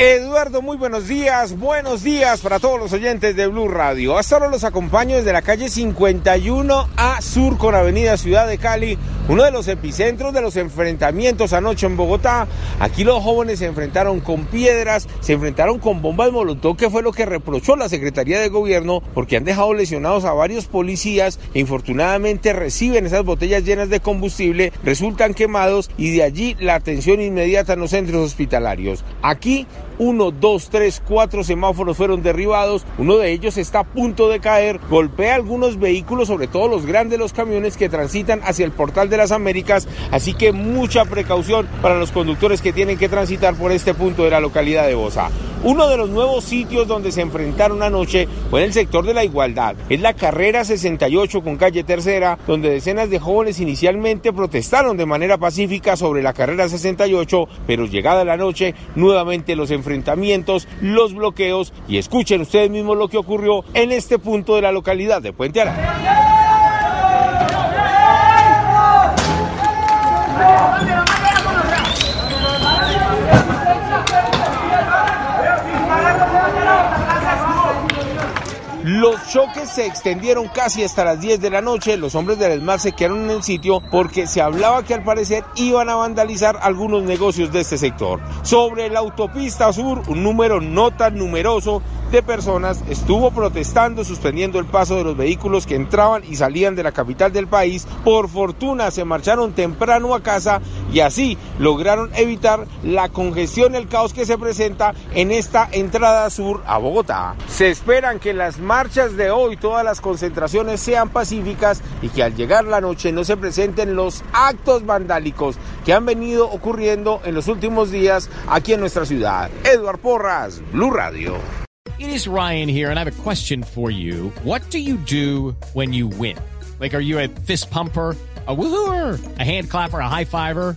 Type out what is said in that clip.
Eduardo, muy buenos días, buenos días para todos los oyentes de Blue Radio. Hasta ahora los acompaño desde la calle 51 A Sur con Avenida Ciudad de Cali, uno de los epicentros de los enfrentamientos anoche en Bogotá. Aquí los jóvenes se enfrentaron con piedras, se enfrentaron con bombas molotov, que fue lo que reprochó la Secretaría de Gobierno, porque han dejado lesionados a varios policías e infortunadamente reciben esas botellas llenas de combustible, resultan quemados y de allí la atención inmediata en los centros hospitalarios. Aquí uno, dos, tres, cuatro semáforos fueron derribados. Uno de ellos está a punto de caer. Golpea algunos vehículos, sobre todo los grandes, los camiones que transitan hacia el portal de las Américas. Así que mucha precaución para los conductores que tienen que transitar por este punto de la localidad de Bosa. Uno de los nuevos sitios donde se enfrentaron anoche fue en el sector de la igualdad. Es la carrera 68 con calle tercera, donde decenas de jóvenes inicialmente protestaron de manera pacífica sobre la carrera 68, pero llegada la noche, nuevamente los enfrentamientos, los bloqueos y escuchen ustedes mismos lo que ocurrió en este punto de la localidad de Puente Arana. Los choques se extendieron casi hasta las 10 de la noche. Los hombres del ESMAD se quedaron en el sitio porque se hablaba que al parecer iban a vandalizar algunos negocios de este sector. Sobre la autopista sur, un número no tan numeroso de personas estuvo protestando, suspendiendo el paso de los vehículos que entraban y salían de la capital del país. Por fortuna se marcharon temprano a casa y así lograron evitar la congestión, el caos que se presenta en esta entrada sur a Bogotá. Se esperan que las marchas de hoy, todas las concentraciones sean pacíficas y que al llegar la noche no se presenten los actos vandálicos que han venido ocurriendo en los últimos días aquí en nuestra ciudad. Eduard Porras, Blue Radio. It is Ryan here, and I have a question for you. What do you do when you win? Like, are you a fist pumper? A woohooer, a hand clapper, a high fiver.